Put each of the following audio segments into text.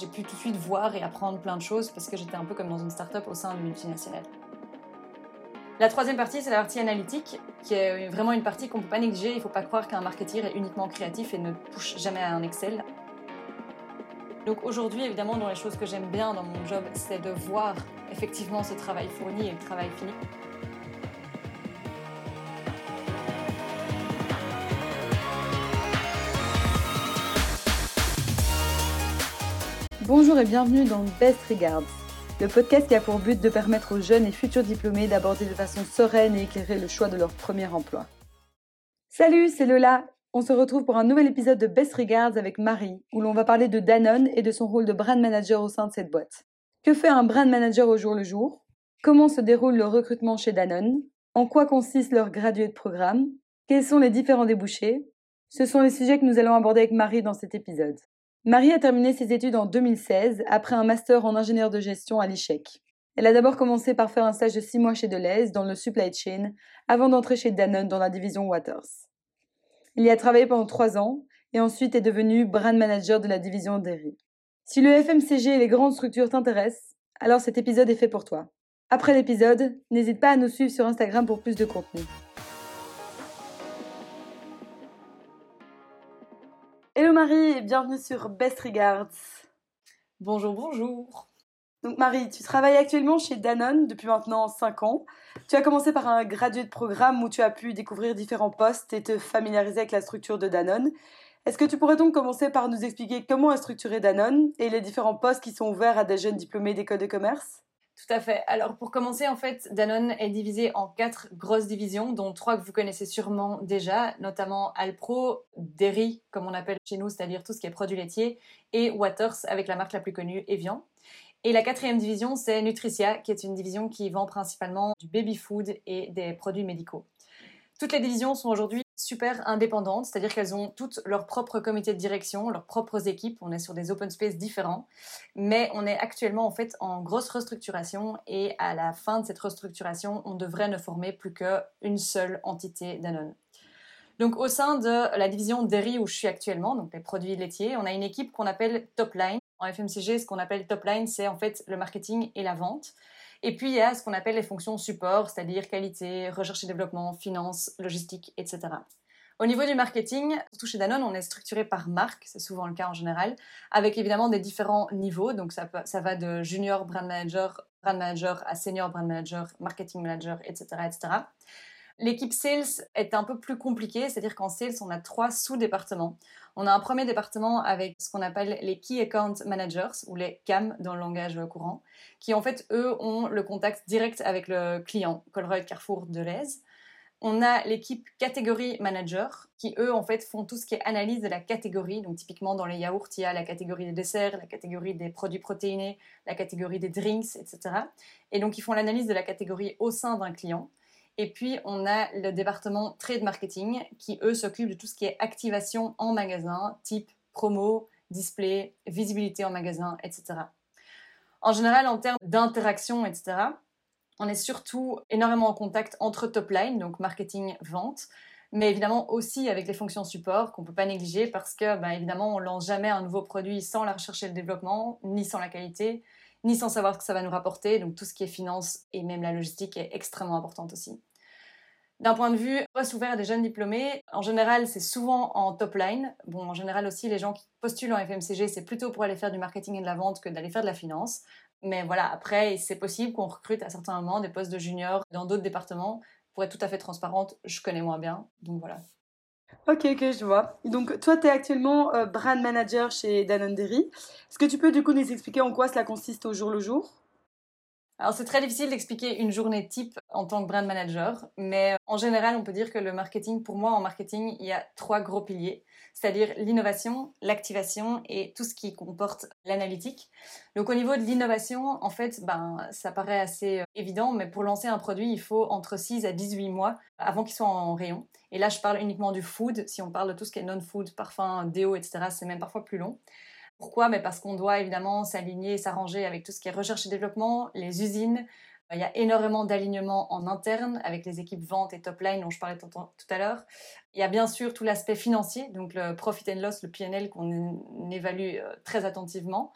J'ai pu tout de suite voir et apprendre plein de choses parce que j'étais un peu comme dans une start-up au sein d'une multinationale. La troisième partie, c'est la partie analytique, qui est vraiment une partie qu'on ne peut pas négliger. Il ne faut pas croire qu'un marketeur est uniquement créatif et ne touche jamais à un Excel. Donc aujourd'hui, évidemment, dans les choses que j'aime bien dans mon job, c'est de voir effectivement ce travail fourni et le travail fini. Bonjour et bienvenue dans Best Regards, le podcast qui a pour but de permettre aux jeunes et futurs diplômés d'aborder de façon sereine et éclairée le choix de leur premier emploi. Salut, c'est Lola. On se retrouve pour un nouvel épisode de Best Regards avec Marie, où l'on va parler de Danone et de son rôle de brand manager au sein de cette boîte. Que fait un brand manager au jour le jour? Comment se déroule le recrutement chez Danone? En quoi consiste leur graduate programme? Quels sont les différents débouchés? Ce sont les sujets que nous allons aborder avec Marie dans cet épisode. Marie a terminé ses études en 2016 après un master en ingénieur de gestion à l'ICHEC. Elle a d'abord commencé par faire un stage de six mois chez Deleuze dans le supply chain avant d'entrer chez Danone dans la division Waters. Il y a travaillé pendant trois ans et ensuite est devenu brand manager de la division Dairy. Si le FMCG et les grandes structures t'intéressent, alors cet épisode est fait pour toi. Après l'épisode, n'hésite pas à nous suivre sur Instagram pour plus de contenu. Hello Marie et bienvenue sur Best Regards. Bonjour, bonjour. Donc Marie, tu travailles actuellement chez Danone depuis maintenant 5 ans. Tu as commencé par un gradué de programme où tu as pu découvrir différents postes et te familiariser avec la structure de Danone. Est-ce que tu pourrais donc commencer par nous expliquer comment est structuré Danone et les différents postes qui sont ouverts à des jeunes diplômés d'école de commerce? Tout à fait. Alors pour commencer, en fait, Danone est divisé en quatre grosses divisions, dont trois que vous connaissez sûrement déjà, notamment Alpro, Dairy, comme on appelle chez nous, c'est-à-dire tout ce qui est produits laitiers, et Waters avec la marque la plus connue, Evian. Et la quatrième division, c'est Nutricia, qui est une division qui vend principalement du baby food et des produits médicaux. Toutes les divisions sont aujourd'hui super indépendantes, c'est-à-dire qu'elles ont toutes leur propre comité de direction, leurs propres équipes. On est sur des open space différents, mais on est actuellement en fait en grosse restructuration et à la fin de cette restructuration, on devrait ne former plus qu'une seule entité Danone. Donc au sein de la division dairy où je suis actuellement, donc les produits laitiers, on a une équipe qu'on appelle Top Line. En FMCG, ce qu'on appelle Top Line, c'est en fait le marketing et la vente. Et puis, il y a ce qu'on appelle les fonctions support, c'est-à-dire qualité, recherche et développement, finance, logistique, etc. Au niveau du marketing, surtout chez Danone, on est structuré par marque, c'est souvent le cas en général, avec évidemment des différents niveaux. Donc ça, ça va de junior brand manager, brand manager à senior brand manager, marketing manager, etc. etc. L'équipe sales est un peu plus compliquée, c'est-à-dire qu'en sales, on a trois sous-départements. On a un premier département avec ce qu'on appelle les Key Account Managers, ou les CAM dans le langage courant, qui en fait, eux, ont le contact direct avec le client, Colruyt, Carrefour, Deleuze. On a l'équipe catégorie manager qui, eux, en fait, font tout ce qui est analyse de la catégorie. Donc, typiquement, dans les yaourts, il y a la catégorie des desserts, la catégorie des produits protéinés, la catégorie des drinks, etc. Et donc, ils font l'analyse de la catégorie au sein d'un client. Et puis, on a le département trade marketing qui, eux, s'occupent de tout ce qui est activation en magasin, type promo, display, visibilité en magasin, etc. En général, en termes d'interaction, etc., on est surtout énormément en contact entre top line, donc marketing, vente, mais évidemment aussi avec les fonctions support qu'on ne peut pas négliger parce que, ben, évidemment, on lance jamais un nouveau produit sans la recherche et le développement, ni sans la qualité, ni sans savoir ce que ça va nous rapporter. Donc tout ce qui est finance et même la logistique est extrêmement importante aussi. D'un point de vue poste ouvert des jeunes diplômés, en général, c'est souvent en top line. Bon, en général aussi, les gens qui postulent en FMCG, c'est plutôt pour aller faire du marketing et de la vente que d'aller faire de la finance. Mais voilà, après, c'est possible qu'on recrute à certains moments des postes de junior dans d'autres départements. Pour être tout à fait transparente, je connais moins bien. Donc voilà. Ok, ok, je vois. Donc, toi, tu es actuellement euh, brand manager chez Danone Dairy. Est-ce que tu peux du coup nous expliquer en quoi cela consiste au jour le jour? Alors c'est très difficile d'expliquer une journée type en tant que brand manager, mais en général on peut dire que le marketing, pour moi en marketing, il y a trois gros piliers, c'est-à-dire l'innovation, l'activation et tout ce qui comporte l'analytique. Donc au niveau de l'innovation, en fait, ben, ça paraît assez euh, évident, mais pour lancer un produit, il faut entre 6 à 18 mois avant qu'il soit en rayon. Et là je parle uniquement du food, si on parle de tout ce qui est non-food, parfum, déo, etc., c'est même parfois plus long. Pourquoi? Mais Parce qu'on doit évidemment s'aligner s'arranger avec tout ce qui est recherche et développement, les usines. Il y a énormément d'alignement en interne avec les équipes vente et top line dont je parlais tout à l'heure. Il y a bien sûr tout l'aspect financier, donc le profit and loss, le PNL qu'on évalue euh, très attentivement.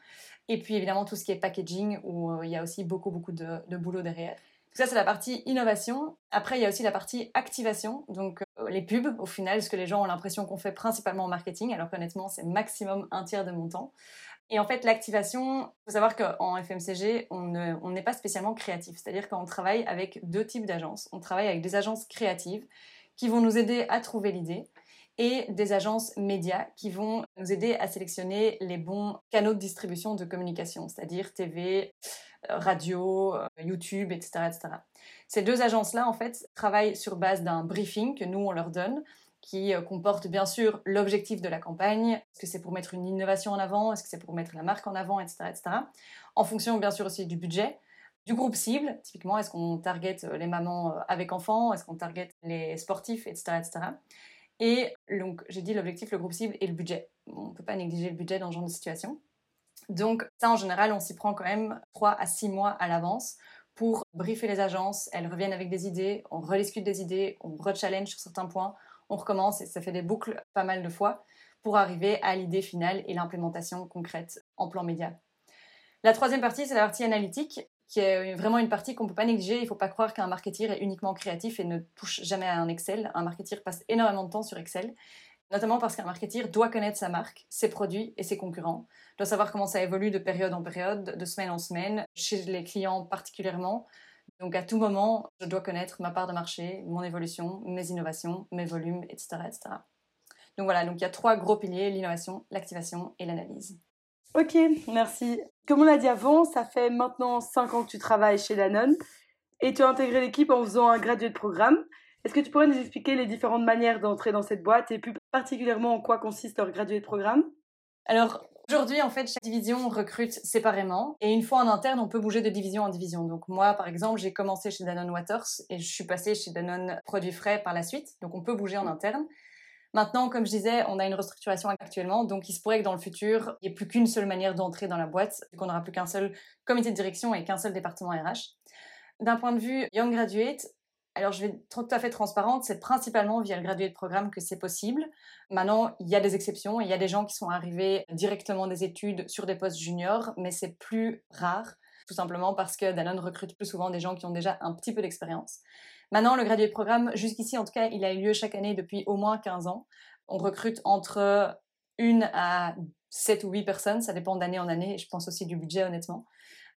Et puis évidemment tout ce qui est packaging où euh, il y a aussi beaucoup beaucoup de, boulot derrière. Ça c'est la partie innovation. Après il y a aussi la partie activation, donc euh, les pubs au final, ce que les gens ont l'impression qu'on fait principalement en marketing, alors qu'honnêtement c'est maximum un tiers de mon temps. Et en fait, l'activation, il faut savoir qu'en FMCG, on n'est pas spécialement créatif. C'est-à-dire qu'on travaille avec deux types d'agences. On travaille avec des agences créatives qui vont nous aider à trouver l'idée et des agences médias qui vont nous aider à sélectionner les bons canaux de distribution de communication, c'est-à-dire TV, euh, radio, euh, YouTube, etc., etc. Ces deux agences-là, en fait, travaillent sur base d'un briefing que nous, on leur donne, qui euh, comporte bien sûr l'objectif de la campagne. Est-ce que c'est pour mettre une innovation en avant? Est-ce que c'est pour mettre la marque en avant, etc., etc. En fonction, bien sûr, aussi du budget du groupe cible, typiquement, est-ce qu'on target les mamans avec enfants, est-ce qu'on target les sportifs, etc. etc. Et donc, j'ai dit l'objectif, le groupe cible et le budget. On ne peut pas négliger le budget dans ce genre de situation. Donc, ça, en général, on s'y prend quand même 3 à 6 mois à l'avance pour briefer les agences. Elles reviennent avec des idées, on rediscute des idées, on rechallenge sur certains points, on recommence et ça fait des boucles pas mal de fois pour arriver à l'idée finale et l'implémentation concrète en plan média. La troisième partie, c'est la partie analytique qui est vraiment une partie qu'on ne peut pas négliger. Il ne faut pas croire qu'un marketeur est uniquement créatif et ne touche jamais à un Excel. Un marketeur passe énormément de temps sur Excel, notamment parce qu'un marketeur doit connaître sa marque, ses produits et ses concurrents, doit savoir comment ça évolue de période en période, de semaine en semaine, chez les clients particulièrement. Donc à tout moment, je dois connaître ma part de marché, mon évolution, mes innovations, mes volumes, etc. etc. Donc voilà, donc il y a trois gros piliers, l'innovation, l'activation et l'analyse. Ok, merci. Comme on l'a dit avant, ça fait maintenant 5 ans que tu travailles chez Danone et tu as intégré l'équipe en faisant un gradué de programme. Est-ce que tu pourrais nous expliquer les différentes manières d'entrer dans cette boîte et plus particulièrement en quoi consiste leur gradué de programme? Alors, Aujourd'hui, en fait, chaque division recrute séparément et une fois en interne, on peut bouger de division en division. Donc moi, par exemple, j'ai commencé chez Danone Waters et je suis passée chez Danone Produits Frais par la suite. Donc on peut bouger en interne. Maintenant, comme je disais, on a une restructuration actuellement, donc il se pourrait que dans le futur, il n'y ait plus qu'une seule manière d'entrer dans la boîte, qu'on n'aura plus qu'un seul comité de direction et qu'un seul département RH. D'un point de vue Young Graduate, alors je vais être tout à fait transparente, c'est principalement via le graduate programme que c'est possible. Maintenant, il y a des exceptions, il y a des gens qui sont arrivés directement des études sur des postes juniors, mais c'est plus rare, tout simplement parce que Danone recrute plus souvent des gens qui ont déjà un petit peu d'expérience. Maintenant, le graduate programme, jusqu'ici en tout cas, il a eu lieu chaque année depuis au moins 15 ans. On recrute entre une à 7 ou 8 personnes, ça dépend d'année en année, je pense aussi du budget honnêtement.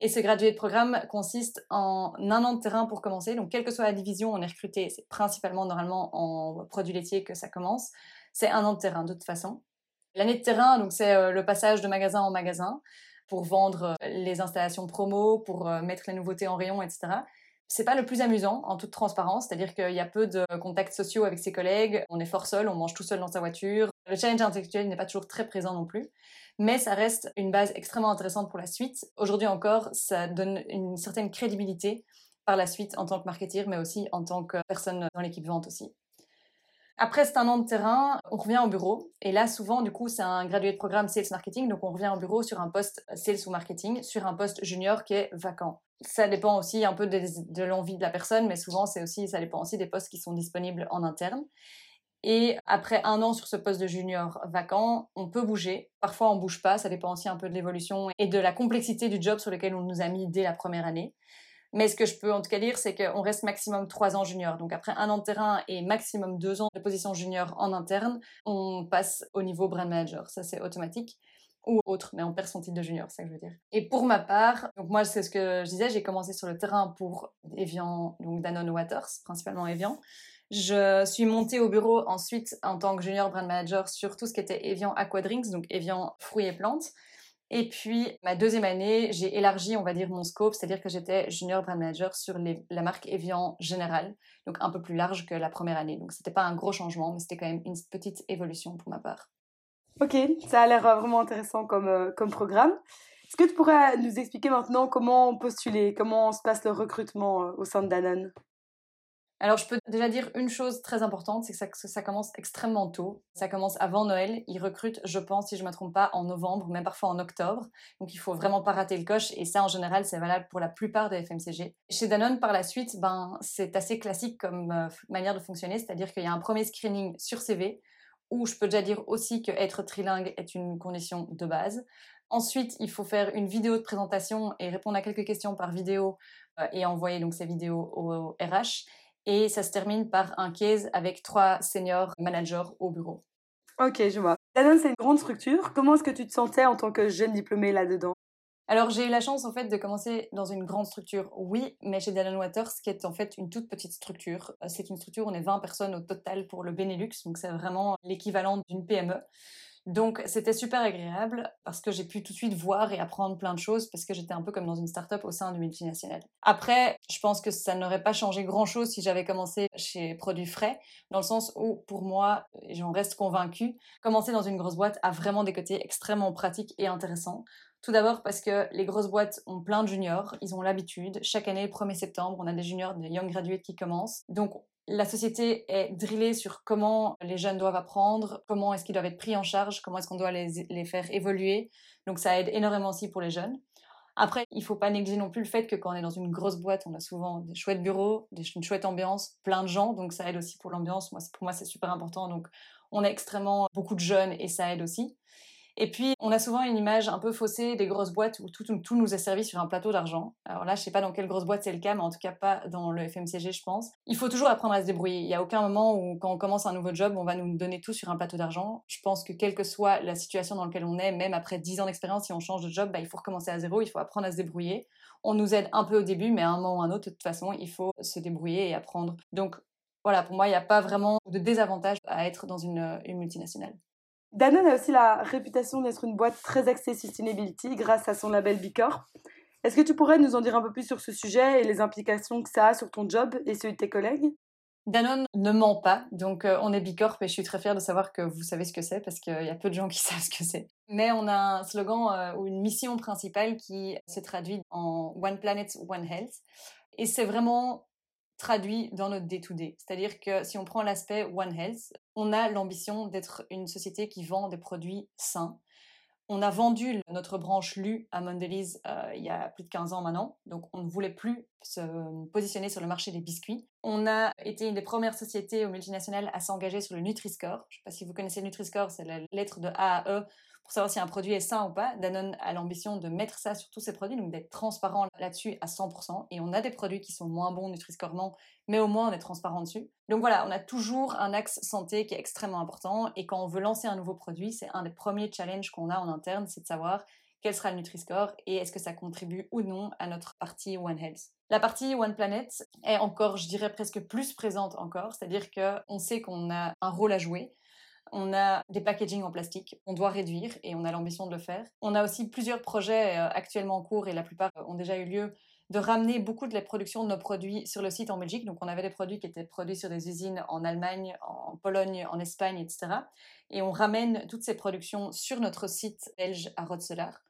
Et ce graduate programme consiste en un an de terrain pour commencer. Donc, quelle que soit la division, on est recruté. C'est principalement normalement en produits laitiers que ça commence. C'est un an de terrain de toute façon. L'année de terrain, donc c'est euh, le passage de magasin en magasin pour vendre euh, les installations promo, pour euh, mettre les nouveautés en rayon, etc. C'est pas le plus amusant en toute transparence, c'est-à-dire qu'il y a peu de contacts sociaux avec ses collègues, on est fort seul, on mange tout seul dans sa voiture. Le challenge intellectuel n'est pas toujours très présent non plus, mais ça reste une base extrêmement intéressante pour la suite. Aujourd'hui encore, ça donne une certaine crédibilité par la suite en tant que marketeur, mais aussi en tant que personne dans l'équipe vente aussi. Après, c'est un an de terrain, on revient au bureau. Et là, souvent, du coup, c'est un gradué de programme Sales Marketing. Donc, on revient au bureau sur un poste Sales ou Marketing, sur un poste junior qui est vacant. Ça dépend aussi un peu de, l'envie de la personne, mais souvent, c'est aussi, ça dépend aussi des postes qui sont disponibles en interne. Et après un an sur ce poste de junior vacant, on peut bouger. Parfois, on bouge pas. Ça dépend aussi un peu de l'évolution et de la complexité du job sur lequel on nous a mis dès la première année. Mais ce que je peux en tout cas dire, c'est qu'on reste maximum trois ans junior. Donc après un an de terrain et maximum deux ans de position junior en interne, on passe au niveau brand manager. Ça, c'est automatique ou autre, mais on perd son titre de junior, c'est ça que je veux dire. Et pour ma part, donc moi, c'est ce que je disais, j'ai commencé sur le terrain pour Evian, donc Danone Waters, principalement Evian. Je suis montée au bureau ensuite en tant que junior brand manager sur tout ce qui était Evian Aquadrinks, donc Evian fruits et plantes. Et puis, ma deuxième année, j'ai élargi, on va dire, mon scope, c'est-à-dire que j'étais junior brand manager sur la marque Evian générale, donc un peu plus large que la première année. Donc, c'était pas un gros changement, mais c'était quand même une petite évolution pour ma part. Ok, ça a l'air euh, vraiment intéressant comme, euh, comme programme. Est-ce que tu pourrais nous expliquer maintenant comment postuler, comment se passe le recrutement euh, au sein de Danone? Alors, je peux déjà dire une chose très importante, c'est que ça, commence extrêmement tôt. Ça commence avant Noël. Ils recrutent, je pense, si je ne me trompe pas, en novembre, même parfois en octobre. Donc, il faut vraiment pas rater le coche. Et ça, en général, c'est valable pour la plupart des FMCG. Chez Danone, par la suite, ben, c'est assez classique comme euh, manière de fonctionner. C'est-à-dire qu'il y a un premier screening sur CV où je peux déjà dire aussi que être trilingue est une condition de base. Ensuite, il faut faire une vidéo de présentation et répondre à quelques questions par vidéo euh, et envoyer donc ces vidéos au RH. Et ça se termine par un case avec trois seniors managers au bureau. Ok, je vois. Danone, c'est une grande structure. Comment est-ce que tu te sentais en tant que jeune diplômée là-dedans? Alors j'ai eu la chance en fait de commencer dans une grande structure, oui, mais chez Danone Waters, qui est en fait une toute petite structure. Euh, c'est une structure, on est 20 personnes au total pour le Benelux, donc c'est vraiment l'équivalent d'une PME. Donc c'était super agréable parce que j'ai pu tout de suite voir et apprendre plein de choses parce que j'étais un peu comme dans une start-up au sein du multinational. Après, je pense que ça n'aurait pas changé grand-chose si j'avais commencé chez Produits Frais, dans le sens où pour moi, j'en reste convaincue, commencer dans une grosse boîte a vraiment des côtés extrêmement pratiques et intéressants. Tout d'abord parce que les grosses boîtes ont plein de juniors, ils ont l'habitude. Chaque année, le 1er septembre, on a des juniors, des young graduates qui commencent. Donc la société est drillée sur comment les jeunes doivent apprendre, comment est-ce qu'ils doivent être pris en charge, comment est-ce qu'on doit les, faire évoluer. Donc ça aide énormément aussi pour les jeunes. Après, il faut pas négliger non plus le fait que quand on est dans une grosse boîte, on a souvent des chouettes bureaux, une chouette ambiance, plein de gens, donc ça aide aussi pour l'ambiance. Moi, pour moi, c'est super important. Donc, on a extrêmement beaucoup de jeunes et ça aide aussi. Et puis, on a souvent une image un peu faussée des grosses boîtes où tout, nous est servi sur un plateau d'argent. Alors là, je sais pas dans quelle grosse boîte c'est le cas, mais en tout cas pas dans le FMCG, je pense. Il faut toujours apprendre à se débrouiller. Il n'y a aucun moment où, quand on commence un nouveau job, on va nous donner tout sur un plateau d'argent. Je pense que quelle que soit la situation dans laquelle on est, même après 10 ans d'expérience, si on change de job, bah, il faut recommencer à zéro, il faut apprendre à se débrouiller. On nous aide un peu au début, mais à un moment ou à un autre, de toute façon, il faut se débrouiller et apprendre. Donc, voilà, pour moi, il n'y a pas vraiment de désavantage à être dans une multinationale. Danone a aussi la réputation d'être une boîte très axée sustainability grâce à son label Bicorp. Est-ce que tu pourrais nous en dire un peu plus sur ce sujet et les implications que ça a sur ton job et celui de tes collègues? Danone ne ment pas, donc euh, on est Bicorp et je suis très fière de savoir que vous savez ce que c'est parce qu'il y a peu de gens qui savent ce que c'est. Mais on a un slogan euh, ou une mission principale qui se traduit en One Planet, One Health. Et c'est vraiment traduit dans notre day-to-day. C'est-à-dire que si on prend l'aspect One Health, on a l'ambition d'être une société qui vend des produits sains. On a vendu notre branche LU à Mondelez euh, il y a plus de 15 ans maintenant, donc on ne voulait plus se positionner sur le marché des biscuits. On a été une des premières sociétés au multinational à s'engager sur le Nutri-Score. Je ne sais pas si vous connaissez le Nutri-Score, c'est la lettre de A à E pour savoir si un produit est sain ou pas. Danone a l'ambition de mettre ça sur tous ses produits, donc d'être transparent là-dessus à 100%. Et on a des produits qui sont moins bons nutri-scorement, mais au moins on est transparent dessus. Donc voilà, on a toujours un axe santé qui est extrêmement important. Et quand on veut lancer un nouveau produit, c'est un des premiers challenges qu'on a en interne, c'est de savoir quel sera le Nutri-Score et est-ce que ça contribue ou non à notre partie One Health. La partie One Planet est encore, je dirais, presque plus présente encore, c'est-à-dire qu'on sait qu'on a un rôle à jouer. On a des packaging en plastique, on doit réduire et on a l'ambition de le faire. On a aussi plusieurs projets euh, actuellement en cours et la plupart ont déjà eu lieu de ramener beaucoup de la production de nos produits sur le site en Belgique. Donc on avait des produits qui étaient produits sur des usines en Allemagne, en Pologne, en Espagne, etc. Et on ramène toutes ces productions sur notre site belge à Rotselar.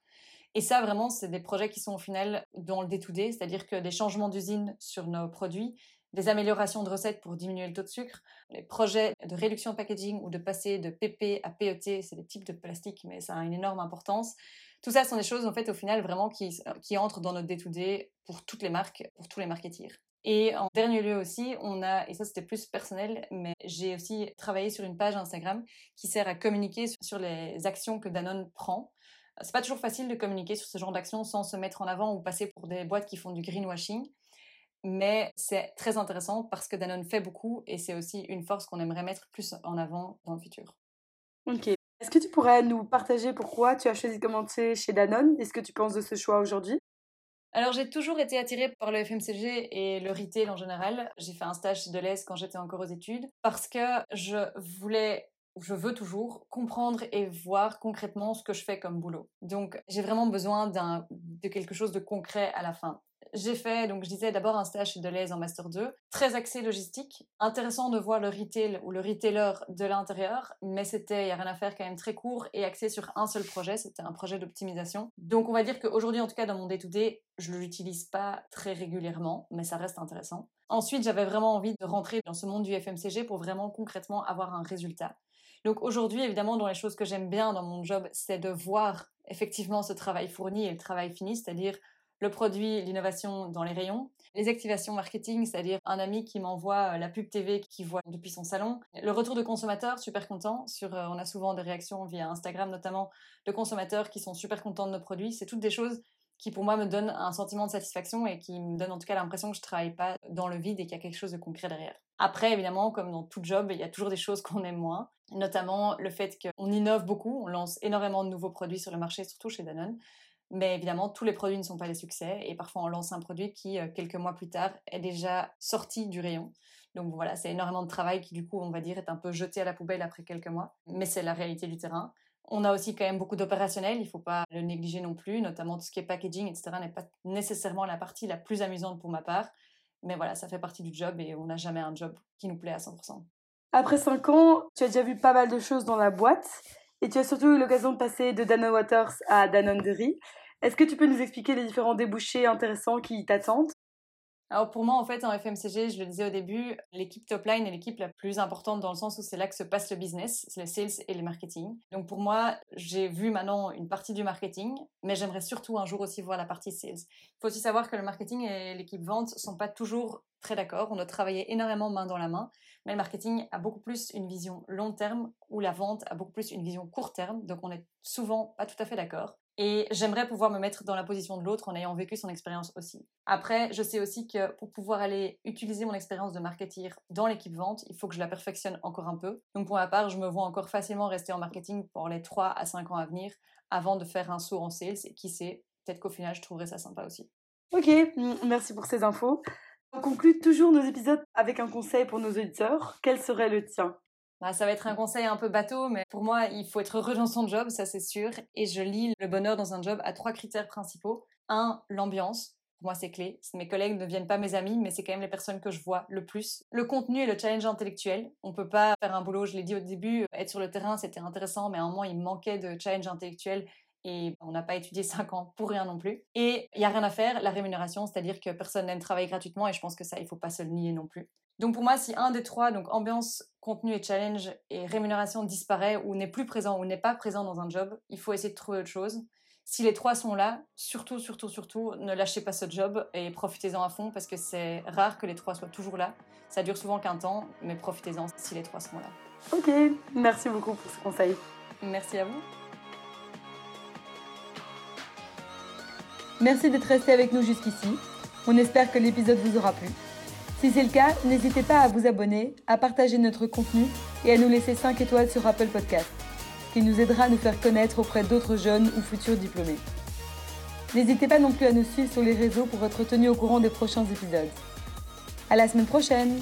Et ça, vraiment, c'est des projets qui sont au final dans le day-to-day, c'est-à-dire que des changements d'usine sur nos produits, des améliorations de recettes pour diminuer le taux de sucre, les projets de réduction de packaging ou de passer de PP à PET, c'est des types de plastique, mais ça a une énorme importance. Tout ça sont des choses, en fait, au final, vraiment qui, qui entrent dans notre day-to-day pour toutes les marques, pour tous les marketeers. Et en dernier lieu aussi, on a, et ça c'était plus personnel, mais j'ai aussi travaillé sur une page Instagram qui sert à communiquer sur les actions que Danone prend. C'est pas toujours facile de communiquer sur ce genre d'actions sans se mettre en avant ou passer pour des boîtes qui font du greenwashing mais c'est très intéressant parce que Danone fait beaucoup et c'est aussi une force qu'on aimerait mettre plus en avant dans le futur. Ok. Est-ce que tu pourrais nous partager pourquoi tu as choisi de commencer chez Danone et ce que tu penses de ce choix aujourd'hui? Alors j'ai toujours été attirée par le FMCG et le retail en général. J'ai fait un stage chez Deleuze quand j'étais encore aux études parce que je voulais je veux toujours comprendre et voir concrètement ce que je fais comme boulot. Donc j'ai vraiment besoin de quelque chose de concret à la fin. J'ai fait, donc je disais d'abord un stage chez Deleuze en Master 2, très axé logistique. Intéressant de voir le retail ou le retailer de l'intérieur, mais c'était, il n'y a rien à faire, quand même très court et axé sur un seul projet. C'était un projet d'optimisation. Donc on va dire qu'aujourd'hui, en tout cas dans mon day-to-day, je ne l'utilise pas très régulièrement, mais ça reste intéressant. Ensuite, j'avais vraiment envie de rentrer dans ce monde du FMCG pour vraiment concrètement avoir un résultat. Donc aujourd'hui, évidemment, dans les choses que j'aime bien dans mon job, c'est de voir effectivement ce travail fourni et le travail fini, c'est-à-dire le produit, l'innovation dans les rayons, les activations marketing, c'est-à-dire un ami qui m'envoie euh, la pub TV qu'il voit depuis son salon, le retour de consommateurs, super content. Sur, euh, on a souvent des réactions via Instagram notamment de consommateurs qui sont super contents de nos produits. C'est toutes des choses qui pour moi me donnent un sentiment de satisfaction et qui me donnent en tout cas l'impression que je travaille pas dans le vide et qu'il y a quelque chose de concret derrière. Après, évidemment, comme dans tout job, il y a toujours des choses qu'on aime moins, notamment le fait qu'on innove beaucoup, on lance énormément de nouveaux produits sur le marché, surtout chez Danone. Mais évidemment, tous les produits ne sont pas des succès et parfois on lance un produit qui, euh, quelques mois plus tard, est déjà sorti du rayon. Donc voilà, c'est énormément de travail qui, du coup, on va dire, est un peu jeté à la poubelle après quelques mois. Mais c'est la réalité du terrain. On a aussi quand même beaucoup d'opérationnels, il ne faut pas le négliger non plus, notamment tout ce qui est packaging, etc. n'est pas nécessairement la partie la plus amusante pour ma part. Mais voilà, ça fait partie du job et on n'a jamais un job qui nous plaît à 100%. Après 5 ans, tu as déjà vu pas mal de choses dans la boîte. Et tu as surtout eu l'occasion de passer de Danone Waters à Danone Dairy. Est-ce que tu peux nous expliquer les différents débouchés intéressants qui t'attendent? Alors pour moi, en fait, en FMCG, je le disais au début, l'équipe top line est l'équipe la plus importante dans le sens où c'est là que se passe le business, c'est le sales et le marketing. Donc pour moi, j'ai vu maintenant une partie du marketing, mais j'aimerais surtout un jour aussi voir la partie sales. Il faut aussi savoir que le marketing et l'équipe vente sont pas toujours très d'accord. On doit travailler énormément main dans la main, mais le marketing a beaucoup plus une vision long terme ou la vente a beaucoup plus une vision court terme. Donc on est souvent pas tout à fait d'accord. Et j'aimerais pouvoir me mettre dans la position de l'autre en ayant vécu son expérience aussi. Après, je sais aussi que pour pouvoir aller utiliser mon expérience de marketeer dans l'équipe vente, il faut que je la perfectionne encore un peu. Donc pour ma part, je me vois encore facilement rester en marketing pour les 3 à 5 ans à venir avant de faire un saut en sales. Et qui sait, peut-être qu'au final, je trouverais ça sympa aussi. Ok, merci pour ces infos. On conclut toujours nos épisodes avec un conseil pour nos auditeurs. Quel serait le tien? Bah, ça va être un conseil un peu bateau, mais pour moi, il faut être heureux dans son job, ça c'est sûr. Et je lis le bonheur dans un job à trois critères principaux. Un, l'ambiance. Pour moi, c'est clé. Mes collègues ne viennent pas mes amis, mais c'est quand même les personnes que je vois le plus. Le contenu et le challenge intellectuel. On peut pas faire un boulot, je l'ai dit au début, être sur le terrain, c'était intéressant, mais à un moment, il manquait de challenge intellectuel et on n'a pas étudié 5 ans pour rien non plus. Et il y a rien à faire, la rémunération, c'est-à-dire que personne n'aime travailler gratuitement et je pense que ça, il faut pas se le nier non plus. Donc pour moi, si un des trois, donc ambiance, contenu et challenge et rémunération disparaît ou n'est plus présent ou n'est pas présent dans un job, il faut essayer de trouver autre chose. Si les trois sont là, surtout, surtout, surtout, ne lâchez pas ce job et profitez-en à fond parce que c'est rare que les trois soient toujours là. Ça dure souvent qu'un temps, mais profitez-en si les trois sont là. Ok, merci beaucoup pour ce conseil. Merci à vous. Merci d'être resté avec nous jusqu'ici. On espère que l'épisode vous aura plu. Si c'est le cas, n'hésitez pas à vous abonner, à partager notre contenu et à nous laisser 5 étoiles sur Apple Podcast, qui nous aidera à nous faire connaître auprès d'autres jeunes ou futurs diplômés. N'hésitez pas non plus à nous suivre sur les réseaux pour être tenu au courant des prochains épisodes. À la semaine prochaine!